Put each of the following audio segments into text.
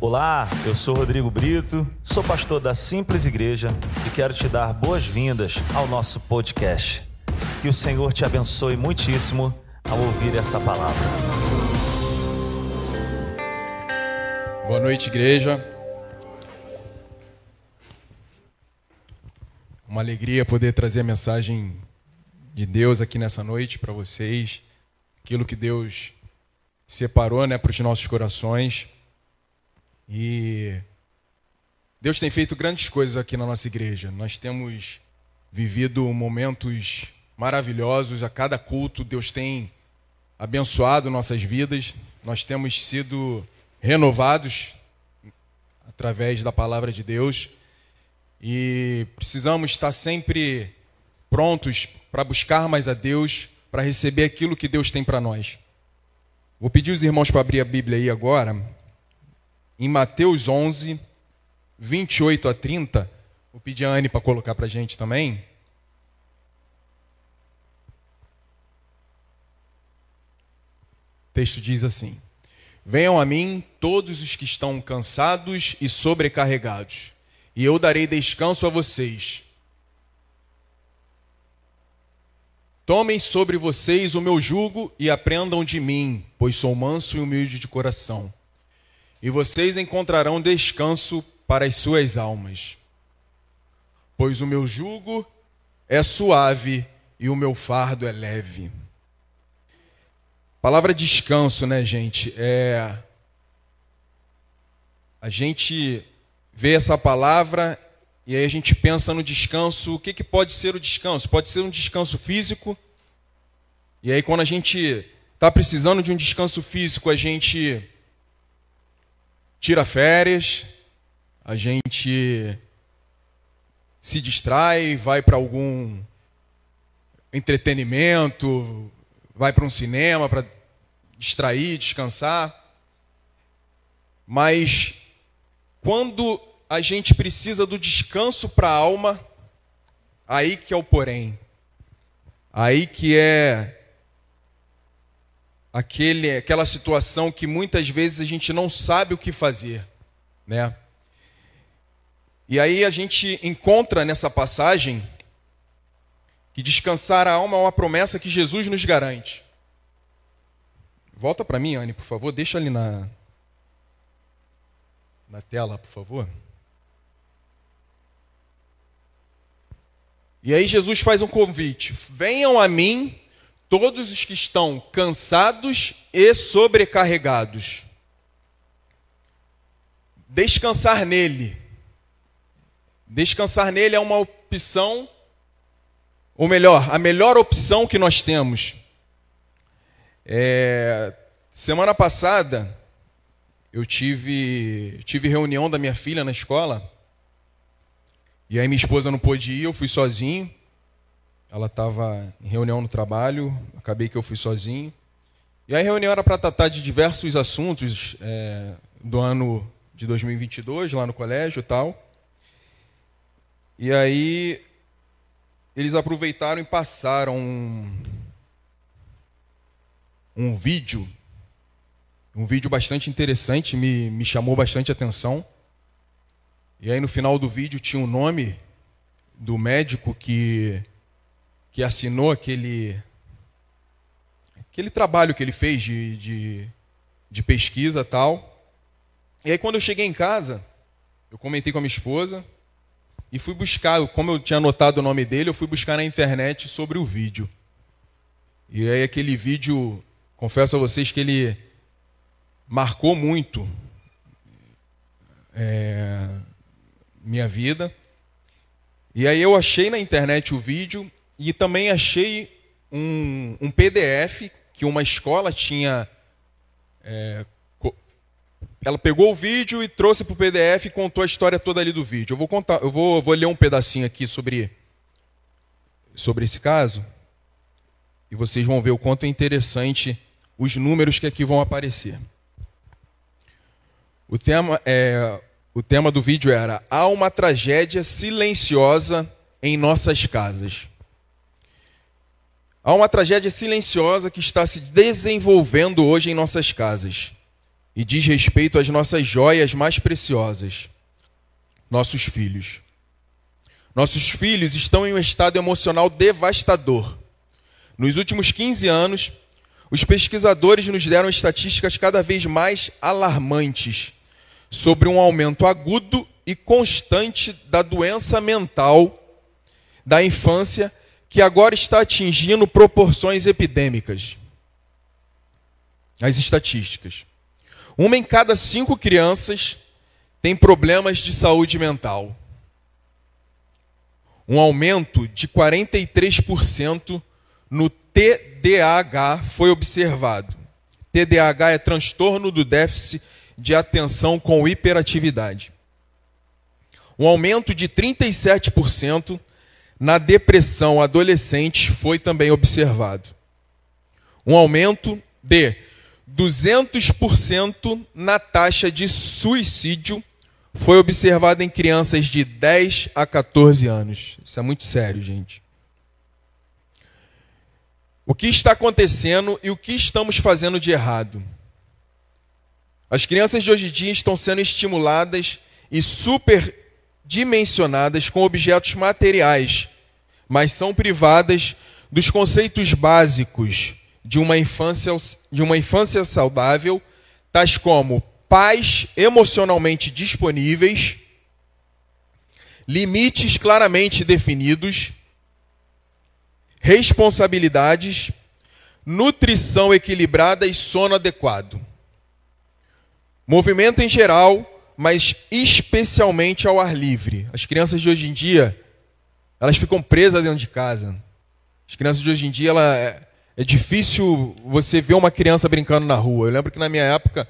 Olá, eu sou Rodrigo Brito, sou pastor da Simples Igreja e quero te dar boas-vindas ao nosso podcast. Que o Senhor te abençoe muitíssimo ao ouvir essa palavra. Boa noite, igreja. Uma alegria poder trazer a mensagem de Deus aqui nessa noite para vocês. Aquilo que Deus separou né, para os nossos corações. E Deus tem feito grandes coisas aqui na nossa igreja. Nós temos vivido momentos maravilhosos. A cada culto, Deus tem abençoado nossas vidas. Nós temos sido renovados através da palavra de Deus. E precisamos estar sempre prontos para buscar mais a Deus, para receber aquilo que Deus tem para nós. Vou pedir os irmãos para abrir a Bíblia aí agora, em Mateus 11, 28 a 30. Vou pedir a Anne para colocar para a gente também. O texto diz assim: Venham a mim todos os que estão cansados e sobrecarregados, e eu darei descanso a vocês. Tomem sobre vocês o meu jugo e aprendam de mim, pois sou manso e humilde de coração. E vocês encontrarão descanso para as suas almas. Pois o meu jugo é suave e o meu fardo é leve. Palavra descanso, né, gente? É a gente vê essa palavra e aí a gente pensa no descanso, o que, que pode ser o descanso? Pode ser um descanso físico. E aí quando a gente está precisando de um descanso físico, a gente tira férias, a gente se distrai, vai para algum entretenimento, vai para um cinema para distrair, descansar. Mas quando a gente precisa do descanso para a alma, aí que é o porém. Aí que é aquele, aquela situação que muitas vezes a gente não sabe o que fazer, né? E aí a gente encontra nessa passagem que descansar a alma é uma promessa que Jesus nos garante. Volta para mim, Anne, por favor, deixa ali na na tela, por favor. E aí Jesus faz um convite: venham a mim todos os que estão cansados e sobrecarregados. Descansar nele. Descansar nele é uma opção, ou melhor, a melhor opção que nós temos. É, semana passada, eu tive, tive reunião da minha filha na escola. E aí minha esposa não pôde ir, eu fui sozinho. Ela estava em reunião no trabalho, acabei que eu fui sozinho. E a reunião era para tratar de diversos assuntos é, do ano de 2022, lá no colégio e tal. E aí eles aproveitaram e passaram um, um vídeo, um vídeo bastante interessante, me, me chamou bastante atenção. E aí no final do vídeo tinha o um nome do médico que, que assinou aquele, aquele trabalho que ele fez de, de, de pesquisa tal. E aí quando eu cheguei em casa, eu comentei com a minha esposa e fui buscar, como eu tinha anotado o nome dele, eu fui buscar na internet sobre o vídeo. E aí aquele vídeo, confesso a vocês que ele marcou muito. É, minha vida. E aí eu achei na internet o vídeo e também achei um, um PDF que uma escola tinha. É, ela pegou o vídeo e trouxe para o PDF e contou a história toda ali do vídeo. Eu vou contar, eu vou, vou ler um pedacinho aqui sobre, sobre esse caso e vocês vão ver o quanto é interessante os números que aqui vão aparecer. O tema é o tema do vídeo era Há uma tragédia silenciosa em nossas casas. Há uma tragédia silenciosa que está se desenvolvendo hoje em nossas casas. e diz respeito às nossas joias mais preciosas, nossos filhos. Nossos filhos estão em um estado emocional devastador. Nos últimos 15 anos, os pesquisadores nos deram estatísticas cada vez mais alarmantes sobre um aumento agudo e constante da doença mental da infância que agora está atingindo proporções epidêmicas. As estatísticas. Uma em cada cinco crianças tem problemas de saúde mental. Um aumento de 43% no TDAH foi observado. TDAH é transtorno do déficit de atenção com hiperatividade. Um aumento de 37% na depressão adolescente foi também observado. Um aumento de 200% na taxa de suicídio foi observado em crianças de 10 a 14 anos. Isso é muito sério, gente. O que está acontecendo e o que estamos fazendo de errado? As crianças de hoje em dia estão sendo estimuladas e superdimensionadas com objetos materiais, mas são privadas dos conceitos básicos de uma infância, de uma infância saudável, tais como pais emocionalmente disponíveis, limites claramente definidos, responsabilidades, nutrição equilibrada e sono adequado. Movimento em geral, mas especialmente ao ar livre. As crianças de hoje em dia, elas ficam presas dentro de casa. As crianças de hoje em dia, ela, é, é difícil você ver uma criança brincando na rua. Eu lembro que na minha época,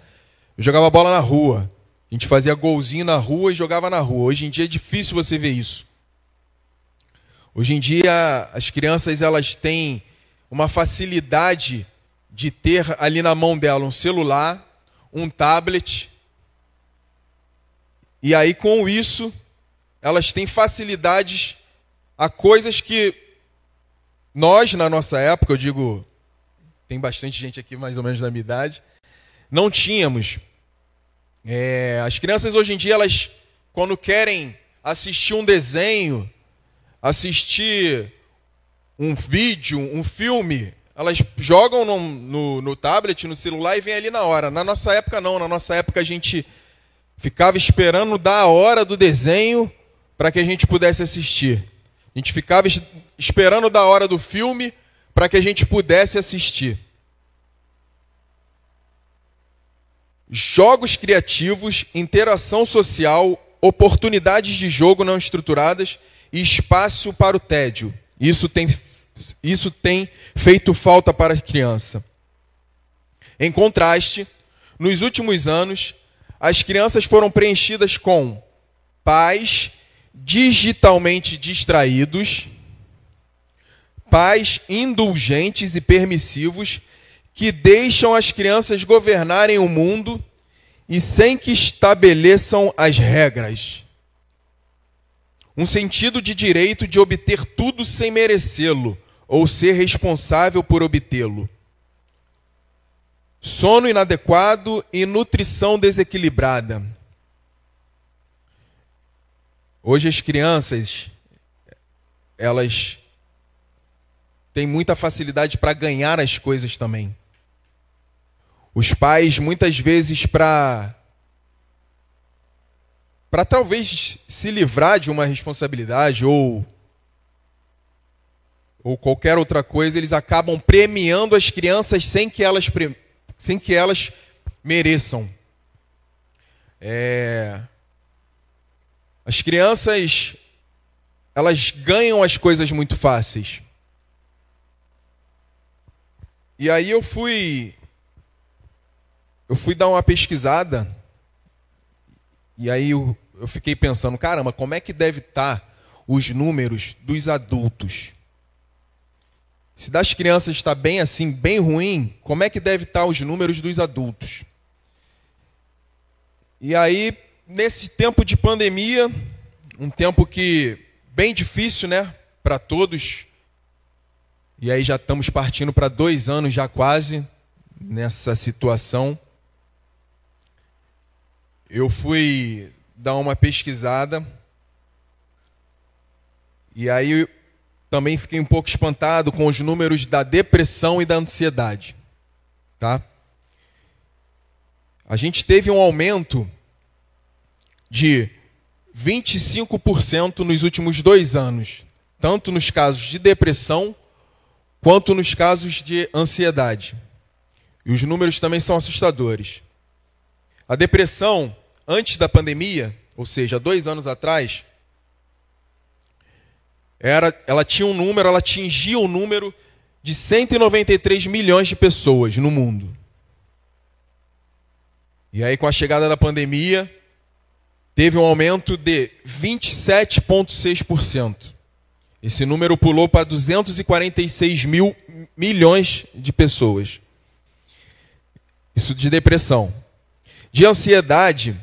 eu jogava bola na rua. A gente fazia golzinho na rua e jogava na rua. Hoje em dia é difícil você ver isso. Hoje em dia, as crianças elas têm uma facilidade de ter ali na mão dela um celular, um tablet. E aí, com isso, elas têm facilidades a coisas que nós, na nossa época, eu digo, tem bastante gente aqui mais ou menos da minha idade, não tínhamos. É, as crianças hoje em dia, elas, quando querem assistir um desenho, assistir um vídeo, um filme, elas jogam no, no, no, tablet, no celular e vem ali na hora. Na nossa época, não. Na nossa época, a gente ficava esperando dar a hora do desenho para que a gente pudesse assistir. A gente ficava esperando da hora do filme para que a gente pudesse assistir. Jogos criativos, interação social, oportunidades de jogo não estruturadas e espaço para o tédio. Isso tem, isso tem feito falta para a criança. Em contraste, nos últimos anos, as crianças foram preenchidas com pais digitalmente distraídos, pais indulgentes e permissivos que deixam as crianças governarem o mundo e sem que estabeleçam as regras um sentido de direito de obter tudo sem merecê-lo ou ser responsável por obtê-lo. Sono inadequado e nutrição desequilibrada. Hoje as crianças elas têm muita facilidade para ganhar as coisas também. Os pais muitas vezes para para talvez se livrar de uma responsabilidade ou ou qualquer outra coisa, eles acabam premiando as crianças sem que elas sem que elas mereçam. É... As crianças elas ganham as coisas muito fáceis. E aí eu fui eu fui dar uma pesquisada e aí eu, eu fiquei pensando, caramba, como é que deve estar tá os números dos adultos? Se das crianças está bem assim, bem ruim, como é que deve estar os números dos adultos? E aí, nesse tempo de pandemia, um tempo que bem difícil, né, para todos. E aí já estamos partindo para dois anos já quase nessa situação. eu fui dar uma pesquisada e aí também fiquei um pouco espantado com os números da depressão e da ansiedade, tá? A gente teve um aumento de 25% nos últimos dois anos, tanto nos casos de depressão quanto nos casos de ansiedade. E os números também são assustadores. A depressão, antes da pandemia, ou seja, dois anos atrás, era, ela tinha um número, ela atingia o um número de 193 milhões de pessoas no mundo. E aí, com a chegada da pandemia, teve um aumento de 27,6%. Esse número pulou para 246 mil milhões de pessoas. Isso de depressão. De ansiedade,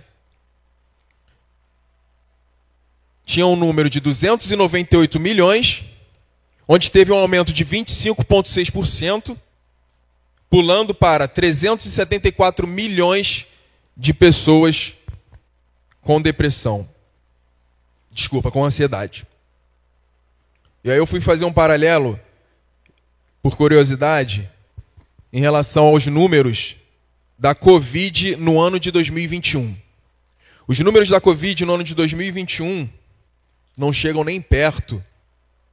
tinha um número de 298 milhões, onde teve um aumento de 25,6%, pulando para 374 milhões de pessoas com depressão. Desculpa, com ansiedade. E aí eu fui fazer um paralelo, por curiosidade, em relação aos números da Covid no ano de 2021. Os números da Covid no ano de 2021 não chegam nem perto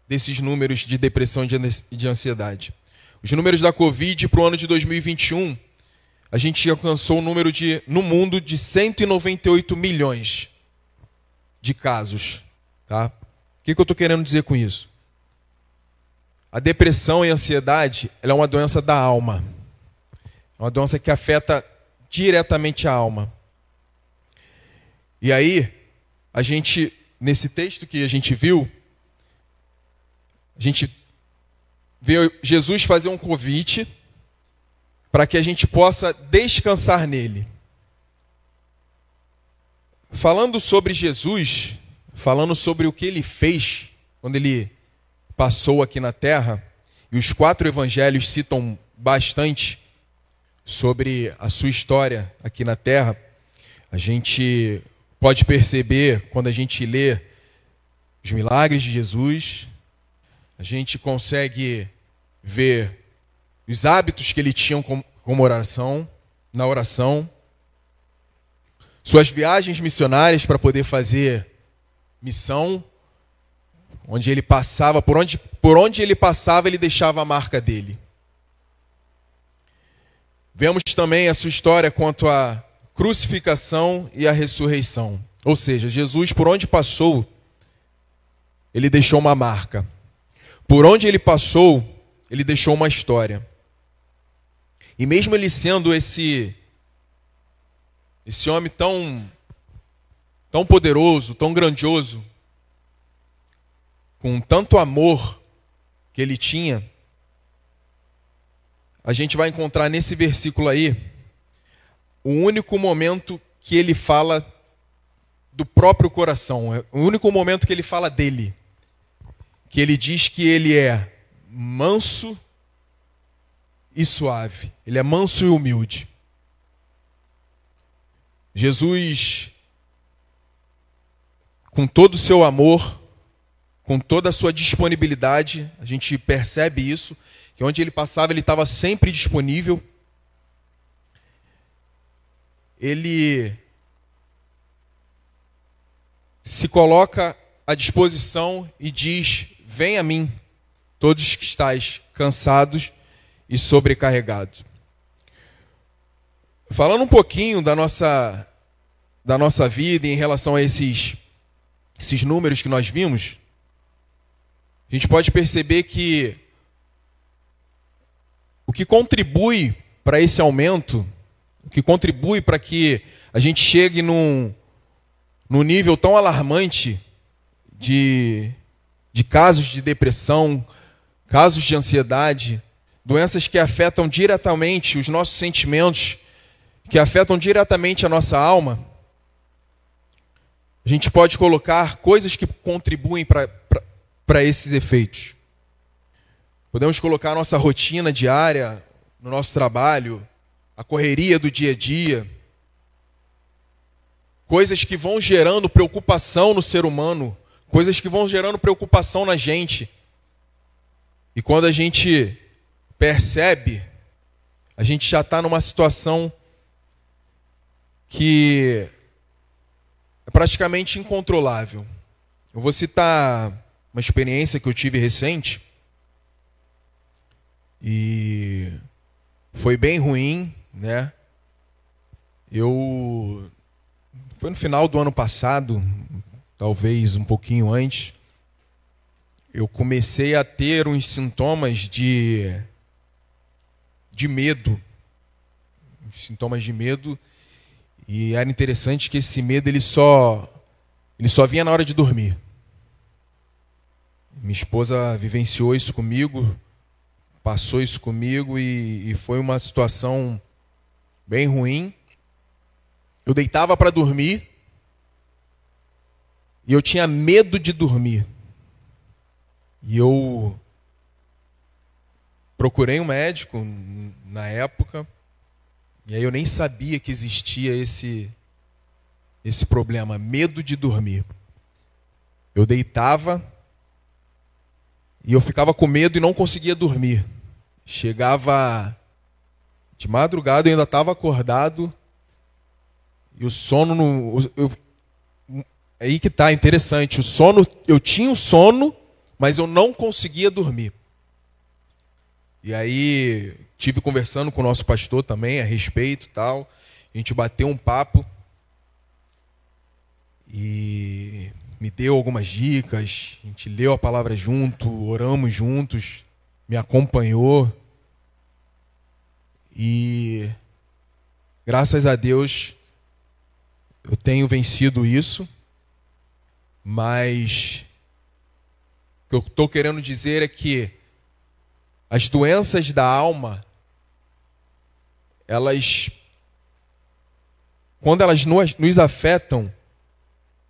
desses números de depressão e de ansiedade. Os números da Covid para o ano de 2021, a gente alcançou um número de, no mundo de 198 milhões de casos. Tá? O que, que eu estou querendo dizer com isso? A depressão e a ansiedade é uma doença da alma. É uma doença que afeta diretamente a alma. E aí, a gente nesse texto que a gente viu, a gente vê Jesus fazer um convite para que a gente possa descansar nele. Falando sobre Jesus, falando sobre o que ele fez quando ele passou aqui na terra, e os quatro evangelhos citam bastante sobre a sua história aqui na terra, a gente pode perceber quando a gente lê os milagres de Jesus, a gente consegue ver os hábitos que ele tinha como oração, na oração, suas viagens missionárias para poder fazer missão, onde ele passava, por onde, por onde ele passava, ele deixava a marca dele. Vemos também a sua história quanto a crucificação e a ressurreição. Ou seja, Jesus, por onde passou, ele deixou uma marca. Por onde ele passou, ele deixou uma história. E mesmo ele sendo esse esse homem tão tão poderoso, tão grandioso, com tanto amor que ele tinha, a gente vai encontrar nesse versículo aí o único momento que ele fala do próprio coração, é o único momento que ele fala dele. Que ele diz que ele é manso e suave, ele é manso e humilde. Jesus, com todo o seu amor, com toda a sua disponibilidade, a gente percebe isso, que onde ele passava ele estava sempre disponível ele se coloca à disposição e diz: Vem a mim, todos que estáis cansados e sobrecarregados. Falando um pouquinho da nossa, da nossa vida em relação a esses, esses números que nós vimos, a gente pode perceber que o que contribui para esse aumento que contribui para que a gente chegue num, num nível tão alarmante de, de casos de depressão, casos de ansiedade, doenças que afetam diretamente os nossos sentimentos, que afetam diretamente a nossa alma. A gente pode colocar coisas que contribuem para esses efeitos. Podemos colocar nossa rotina diária, no nosso trabalho, a correria do dia a dia. coisas que vão gerando preocupação no ser humano, coisas que vão gerando preocupação na gente. E quando a gente percebe, a gente já está numa situação que é praticamente incontrolável. Eu vou citar uma experiência que eu tive recente e foi bem ruim, né? Eu foi no final do ano passado, talvez um pouquinho antes, eu comecei a ter uns sintomas de de medo, sintomas de medo, e era interessante que esse medo ele só ele só vinha na hora de dormir. Minha esposa vivenciou isso comigo, passou isso comigo e, e foi uma situação bem ruim. Eu deitava para dormir e eu tinha medo de dormir. E eu procurei um médico na época, e aí eu nem sabia que existia esse esse problema, medo de dormir. Eu deitava e eu ficava com medo e não conseguia dormir. Chegava de madrugada, eu ainda estava acordado e o sono no, eu, é aí que tá interessante. O sono, eu tinha o sono, mas eu não conseguia dormir. E aí tive conversando com o nosso pastor também a respeito, tal. A gente bateu um papo e me deu algumas dicas. A gente leu a palavra junto, oramos juntos, me acompanhou. E graças a Deus eu tenho vencido isso, mas o que eu estou querendo dizer é que as doenças da alma, elas, quando elas nos afetam,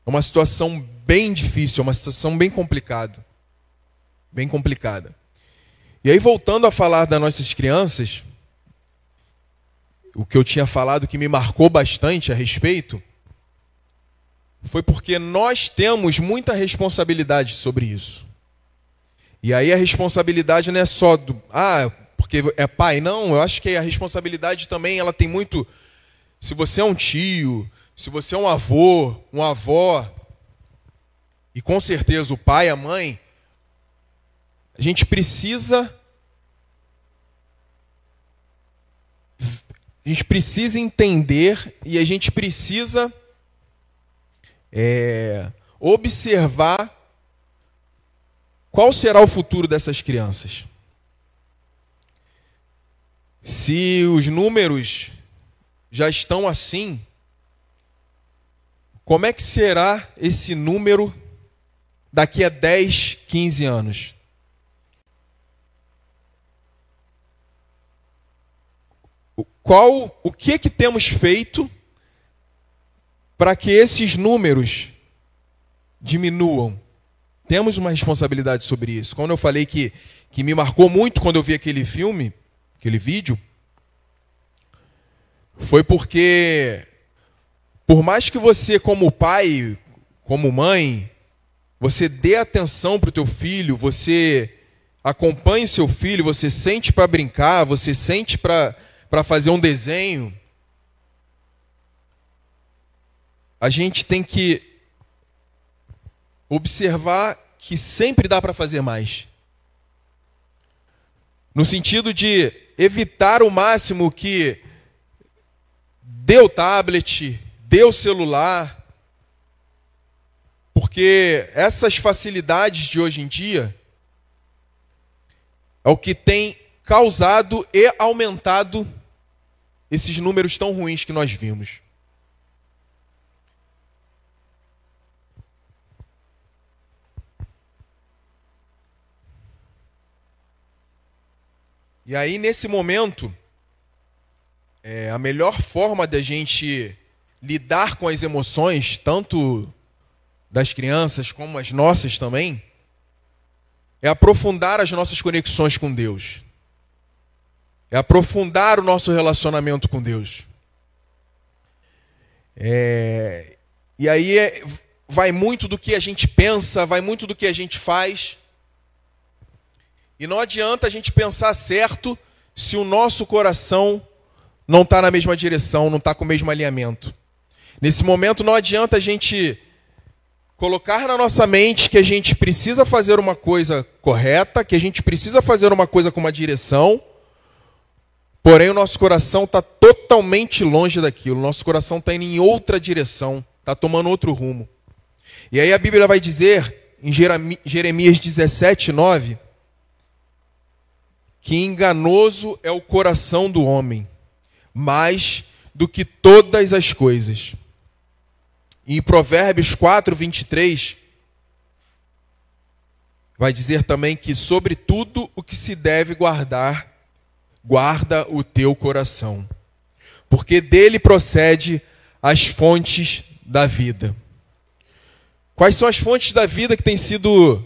é uma situação bem difícil, é uma situação bem complicada. Bem complicada. E aí, voltando a falar das nossas crianças, o que eu tinha falado que me marcou bastante a respeito, foi porque nós temos muita responsabilidade sobre isso. E aí a responsabilidade não é só do, ah, porque é pai, não, eu acho que a responsabilidade também ela tem muito se você é um tio, se você é um avô, uma avó, e com certeza o pai, a mãe, a gente precisa a gente precisa entender e a gente precisa é, observar qual será o futuro dessas crianças. Se os números já estão assim, como é que será esse número daqui a 10, 15 anos? Qual, o que que temos feito para que esses números diminuam? Temos uma responsabilidade sobre isso. Quando eu falei que, que me marcou muito quando eu vi aquele filme, aquele vídeo, foi porque por mais que você, como pai, como mãe, você dê atenção para o teu filho, você acompanhe seu filho, você sente para brincar, você sente para fazer um desenho, a gente tem que observar que sempre dá para fazer mais. No sentido de evitar o máximo que o tablet, o celular, porque essas facilidades de hoje em dia é o que tem causado e aumentado esses números tão ruins que nós vimos. E aí, nesse momento, é, a melhor forma da gente lidar com as emoções, tanto das crianças como as nossas também, é aprofundar as nossas conexões com Deus. É aprofundar o nosso relacionamento com Deus. É... E aí é, vai muito do que a gente pensa, vai muito do que a gente faz. E não adianta a gente pensar certo se o nosso coração não está na mesma direção, não está com o mesmo alinhamento. Nesse momento não adianta a gente colocar na nossa mente que a gente precisa fazer uma coisa correta, que a gente precisa fazer uma coisa com uma direção, porém o nosso coração está totalmente longe daquilo, o nosso coração está indo em outra direção, está tomando outro rumo. E aí a Bíblia vai dizer, em Jeremias 17, 9, que enganoso é o coração do homem, mais do que todas as coisas. E em Provérbios 4, 23, vai dizer também que sobre tudo o que se deve guardar, guarda o teu coração, porque dele procede as fontes da vida. Quais são as fontes da vida que têm sido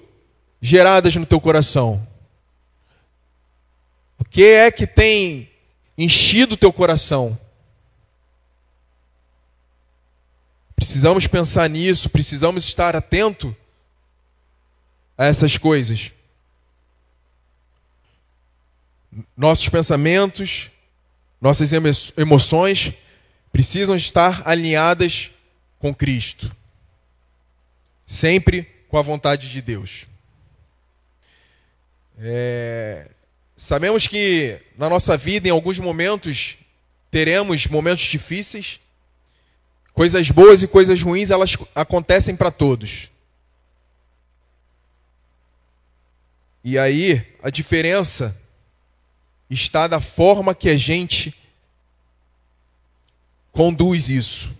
geradas no teu coração? O que é que tem enchido o teu coração? Precisamos pensar nisso, precisamos estar atento a essas coisas. Nossos pensamentos, nossas emoções precisam estar alinhadas com Cristo. Sempre com a vontade de Deus. É... Sabemos que na nossa vida, em alguns momentos, teremos momentos difíceis Coisas boas e coisas ruins, elas acontecem para todos. E aí, a diferença está da forma que a gente conduz isso.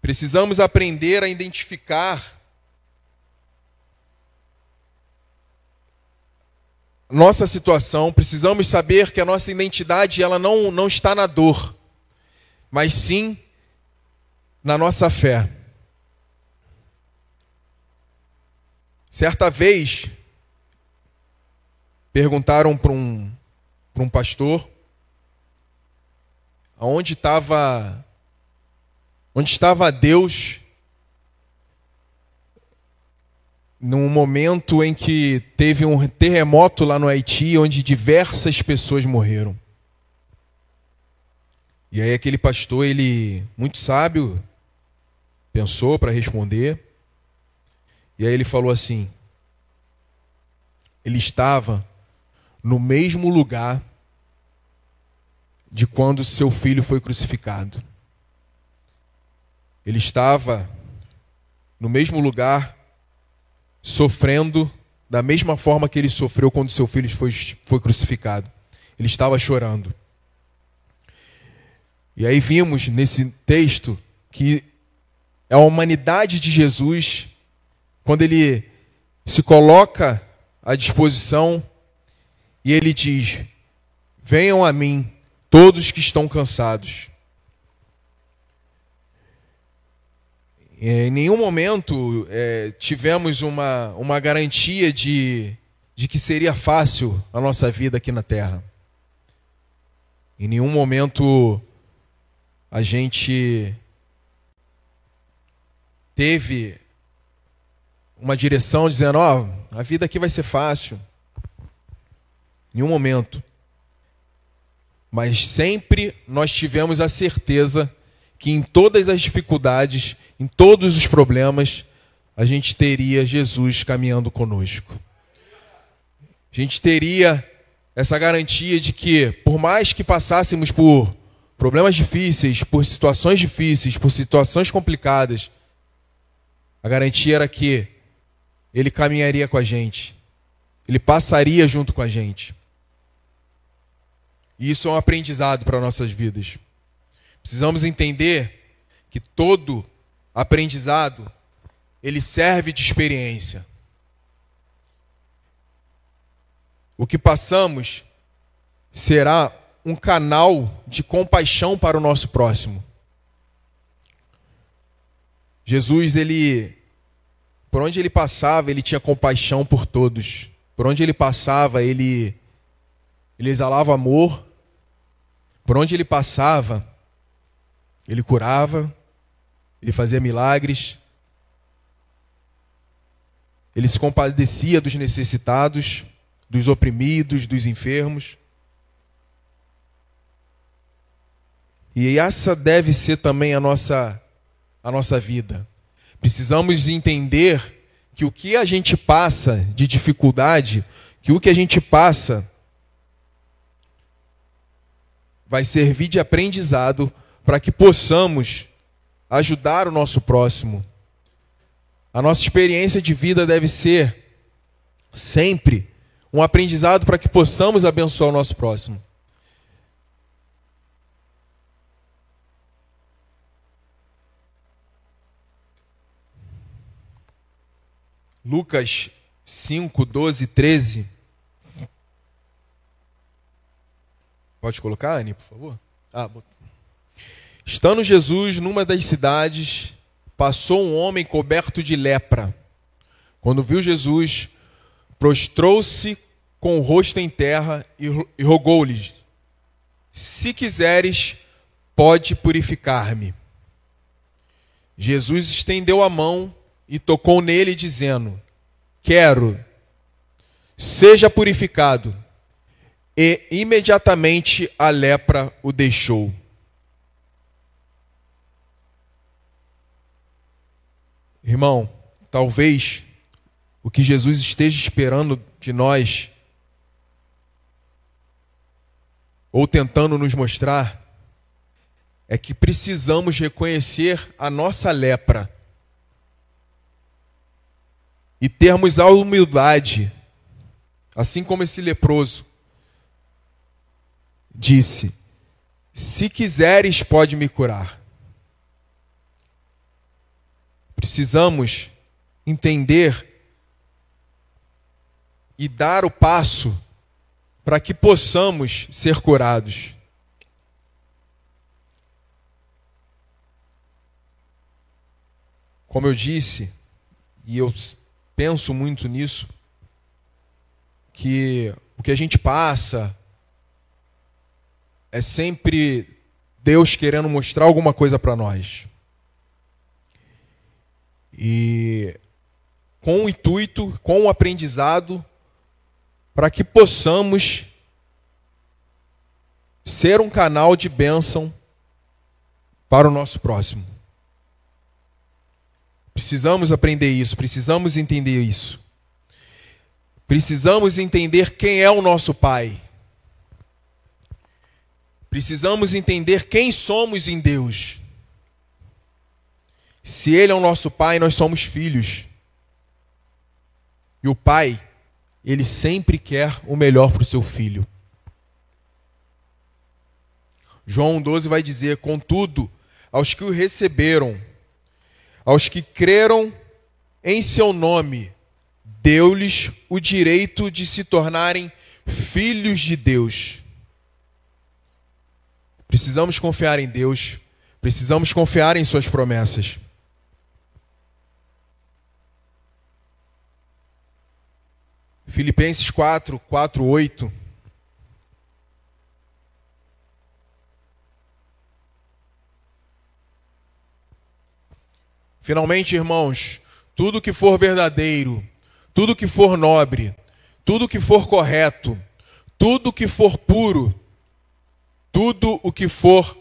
Precisamos aprender a identificar nossa situação, precisamos saber que a nossa identidade ela não, não está na dor, mas sim na nossa fé. Certa vez, perguntaram para um, para um pastor aonde estava onde estava Deus num momento em que teve um terremoto lá no Haiti, onde diversas pessoas morreram. E aí aquele pastor, ele muito sábio, pensou para responder. E aí ele falou assim: Ele estava no mesmo lugar de quando seu filho foi crucificado. Ele estava no mesmo lugar sofrendo da mesma forma que ele sofreu quando seu filho foi, foi crucificado. Ele estava chorando. E aí vimos nesse texto que a humanidade de Jesus, quando ele se coloca à disposição e ele diz: Venham a mim, todos que estão cansados em nenhum momento é, tivemos uma, uma garantia de, de que seria fácil a nossa vida aqui na Terra. Em nenhum momento a gente teve uma direção dizendo: Ó, oh, a vida aqui vai ser fácil. Nenhum momento. Mas sempre nós tivemos a certeza que em todas as dificuldades, em todos os problemas, a gente teria Jesus caminhando conosco. A gente teria essa garantia de que, por mais que passássemos por problemas difíceis, por situações difíceis, por situações complicadas, a garantia era que Ele caminharia com a gente, Ele passaria junto com a gente. E isso é um aprendizado para nossas vidas. Precisamos entender que todo aprendizado ele serve de experiência. O que passamos será um canal de compaixão para o nosso próximo. Jesus, ele por onde ele passava, ele tinha compaixão por todos. Por onde ele passava, ele ele exalava amor. Por onde ele passava, Ele curava, ele fazia milagres, ele se compadecia dos necessitados, dos oprimidos, dos enfermos. E essa deve ser também a nossa a nossa vida. Precisamos entender que o que a gente passa de dificuldade, que o que a gente passa vai servir de aprendizado para que possamos ajudar o nosso próximo. A nossa experiência de vida deve ser sempre um aprendizado para que possamos abençoar o nosso próximo. Lucas 5, 12, 13. Pode colocar, Anny, por favor? Ah, Estando Jesus numa das cidades, passou um homem coberto de lepra. Quando viu Jesus, prostrou-se com o rosto em terra e rogou-lhe: Se quiseres, pode purificar-me. Jesus estendeu a mão e tocou nele, dizendo: Quero, seja purificado. E imediatamente a lepra o deixou. Irmão, talvez o que Jesus esteja esperando de nós, ou tentando nos mostrar, é que precisamos reconhecer a nossa lepra e termos a humildade, assim como esse leproso disse: Se quiseres, pode me curar. Precisamos entender e dar o passo para que possamos ser curados. Como eu disse, e eu penso muito nisso, que o que a gente passa é sempre Deus querendo mostrar alguma coisa para nós. E com o intuito, com o aprendizado, para que possamos ser um canal de bênção para o nosso próximo. Precisamos aprender isso, precisamos entender isso. Precisamos entender quem é o nosso Pai. Precisamos entender quem somos em Deus. Se Ele é o nosso Pai, nós somos filhos. E o Pai, Ele sempre quer o melhor para o seu filho. João 12 vai dizer: Contudo, aos que o receberam, aos que creram em seu nome, deu-lhes o direito de se tornarem filhos de Deus. Precisamos confiar em Deus, precisamos confiar em Suas promessas. Filipenses 4, 4, 8. Finalmente, irmãos, tudo que for verdadeiro, tudo que for nobre, tudo que for correto, tudo que for puro, tudo o que for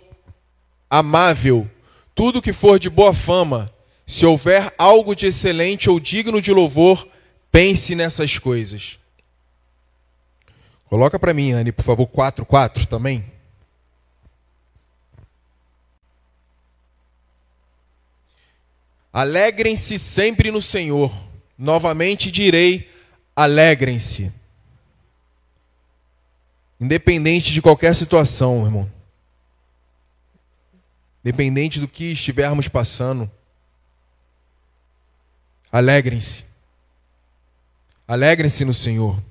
amável, tudo que for de boa fama, se houver algo de excelente ou digno de louvor, pense nessas coisas. Coloca para mim, Anne, por favor, 4:4 também. Alegrem-se sempre no Senhor. Novamente direi: alegrem-se. Independente de qualquer situação, irmão. Independente do que estivermos passando. Alegrem-se. Alegrem-se no Senhor.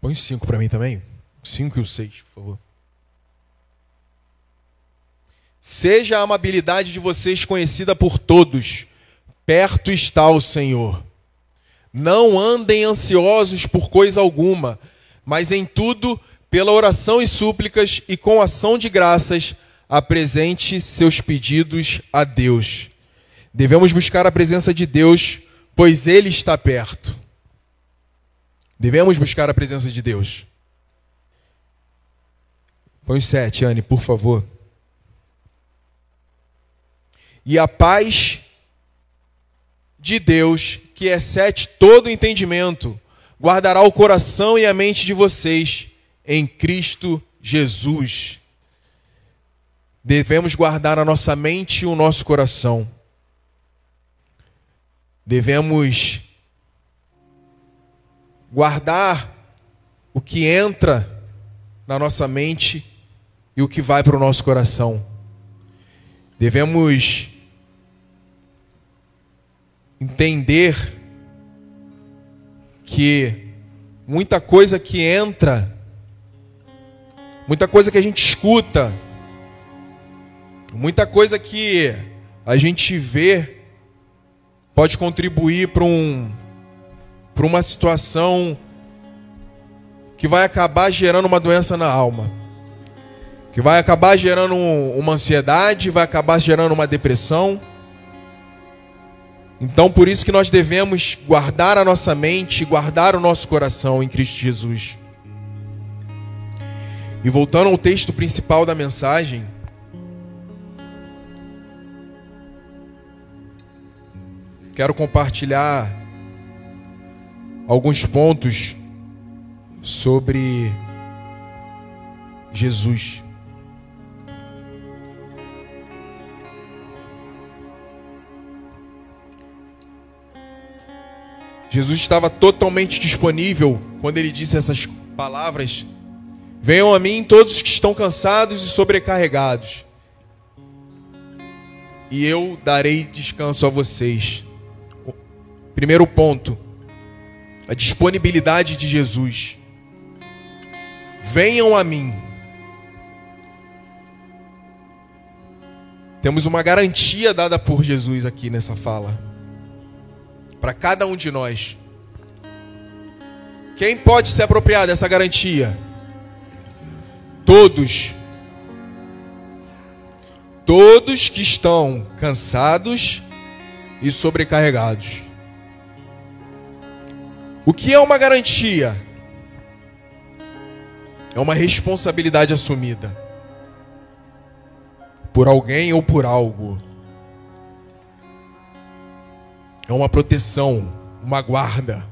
Põe cinco para mim também. Cinco e o seis, por favor. Seja a amabilidade de vocês conhecida por todos. Perto está o Senhor. Não andem ansiosos por coisa alguma, mas em tudo pela oração e súplicas e com ação de graças, apresente seus pedidos a Deus. Devemos buscar a presença de Deus, pois Ele está perto. Devemos buscar a presença de Deus. Põe sete, Anne, por favor. E a paz de Deus, que excede todo entendimento, guardará o coração e a mente de vocês em Cristo Jesus. Devemos guardar a nossa mente e o nosso coração. Devemos guardar o que entra na nossa mente e o que vai para o nosso coração. Devemos entender que muita coisa que entra, muita coisa que a gente escuta, muita coisa que a gente vê pode contribuir para um para uma situação que vai acabar gerando uma doença na alma, que vai acabar gerando uma ansiedade, vai acabar gerando uma depressão. Então, por isso que nós devemos guardar a nossa mente, guardar o nosso coração em Cristo Jesus. E voltando ao texto principal da mensagem, quero compartilhar alguns pontos sobre Jesus. Jesus estava totalmente disponível quando ele disse essas palavras: Venham a mim todos que estão cansados e sobrecarregados, e eu darei descanso a vocês. Primeiro ponto: a disponibilidade de Jesus. Venham a mim. Temos uma garantia dada por Jesus aqui nessa fala. Para cada um de nós. Quem pode se apropriar dessa garantia? Todos. Todos que estão cansados e sobrecarregados. O que é uma garantia? É uma responsabilidade assumida por alguém ou por algo. É uma proteção, uma guarda.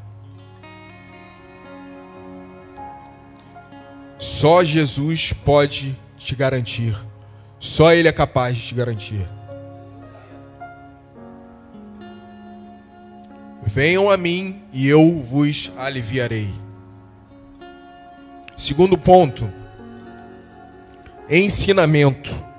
Só Jesus pode te garantir. Só Ele é capaz de te garantir. Venham a mim e eu vos aliviarei. Segundo ponto, ensinamento.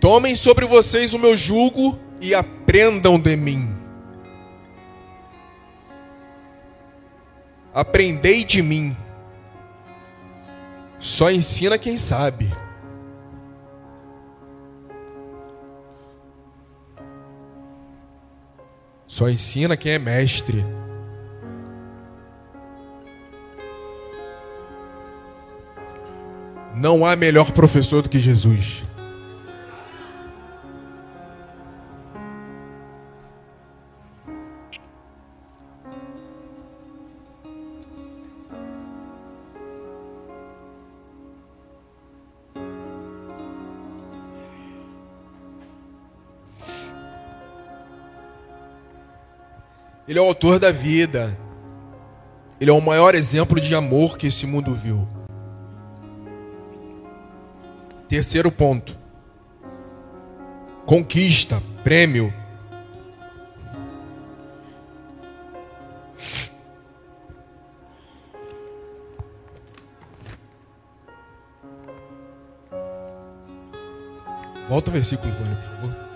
Tomem sobre vocês o meu jugo e aprendam de mim. Aprendei de mim. Só ensina quem sabe. Só ensina quem é mestre. Não há melhor professor do que Jesus. Ele é o autor da vida. Ele é o maior exemplo de amor que esse mundo viu. Terceiro ponto. Conquista, prêmio. Volta o versículo, por favor.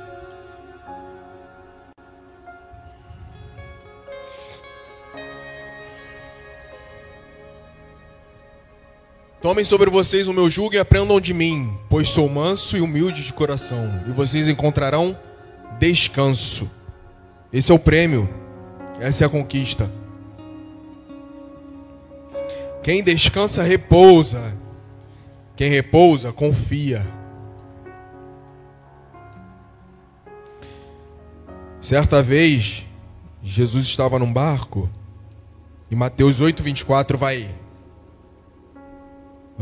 Tomem sobre vocês o meu jugo e aprendam de mim, pois sou manso e humilde de coração, e vocês encontrarão descanso. Esse é o prêmio, essa é a conquista. Quem descansa, repousa. Quem repousa, confia. Certa vez, Jesus estava num barco e Mateus 8:24 vai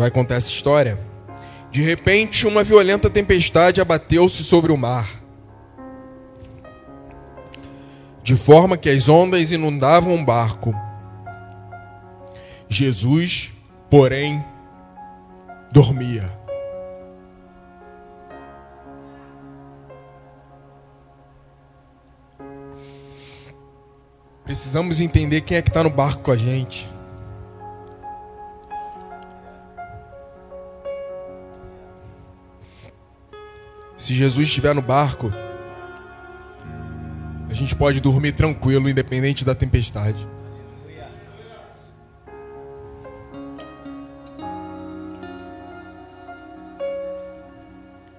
vai contar essa história. De repente, uma violenta tempestade abateu-se sobre o mar, de forma que as ondas inundavam o barco. Jesus, porém, dormia. Precisamos entender quem é que está no barco com a gente. Se Jesus estiver no barco, a gente pode dormir tranquilo, independente da tempestade.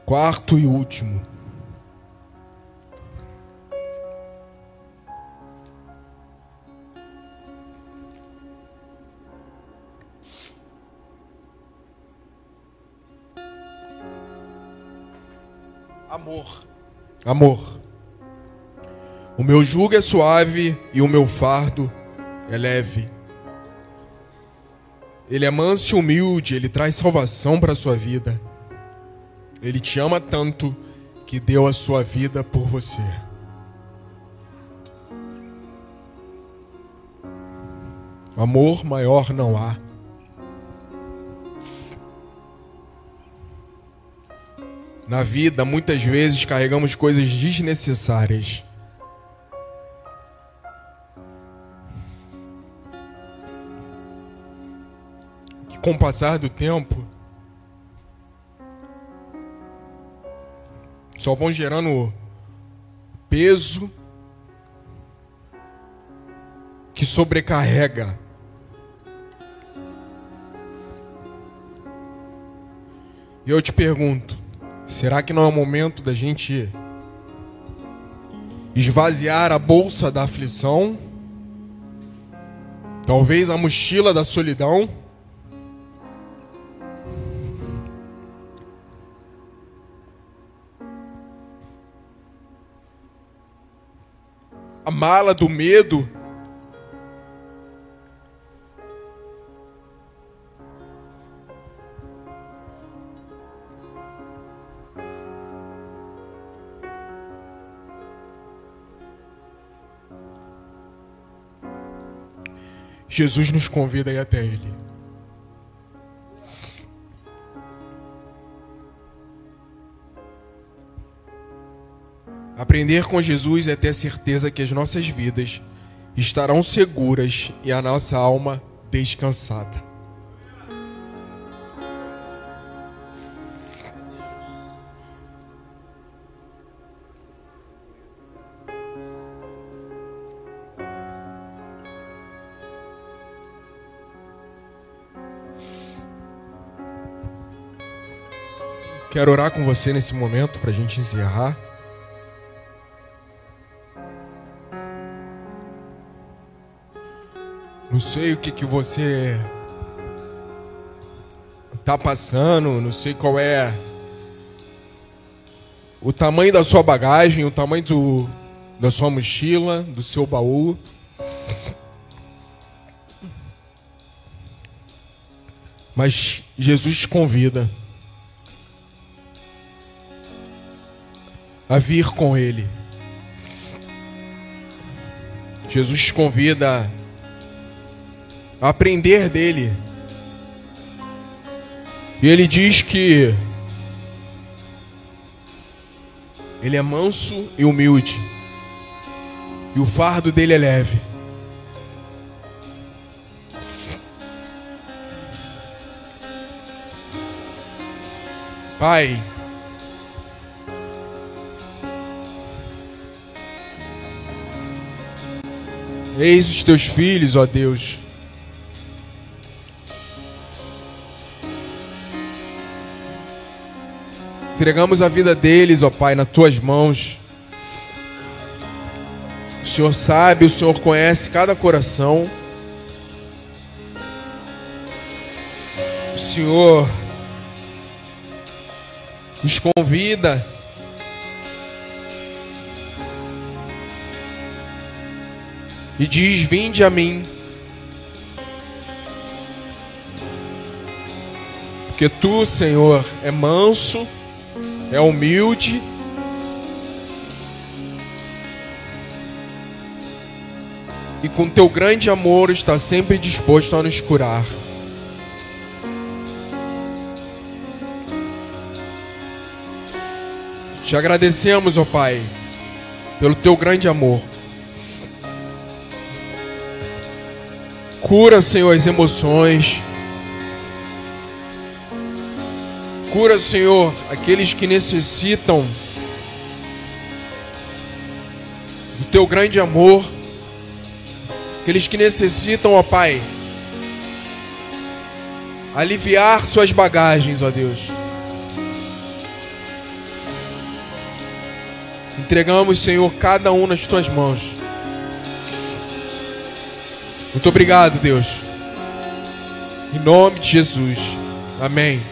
Quarto e último. Amor. Amor. O meu jugo é suave e o meu fardo é leve. Ele é manso e humilde, ele traz salvação para a sua vida. Ele te ama tanto que deu a sua vida por você. Amor maior não há. Na vida, muitas vezes carregamos coisas desnecessárias. Que com o passar do tempo só vão gerando peso que sobrecarrega. E eu te pergunto, Será que não é o momento da gente esvaziar a bolsa da aflição? Talvez a mochila da solidão? A mala do medo? Jesus nos convida a ir até Ele. Aprender com Jesus é ter certeza que as nossas vidas estarão seguras e a nossa alma descansada. Quero orar com você nesse momento para a gente encerrar. Não sei o que, que você está passando, não sei qual é o tamanho da sua bagagem, o tamanho do, da sua mochila, do seu baú. Mas Jesus te convida a vir com Ele. Jesus te convida a aprender dele. E ele diz que ele é manso e humilde. E o fardo dele é leve. Pai, Eis os teus filhos, ó Deus. Entregamos a vida deles, ó Pai, nas tuas mãos. O Senhor sabe, o Senhor conhece cada coração. o Senhor nos convida e diz: Vinde a mim. Porque tu, Senhor, é manso, é humilde. E com teu grande amor está sempre disposto a nos curar. Te agradecemos, ó Pai, pelo teu grande amor. Cura, Senhor, as emoções. Cura, Senhor, aqueles que necessitam do teu grande amor. Aqueles que necessitam, ó Pai, aliviar suas bagagens, ó Deus. Entregamos, Senhor, cada um nas tuas mãos. Muito obrigado, Deus. Em nome de Jesus. Amém.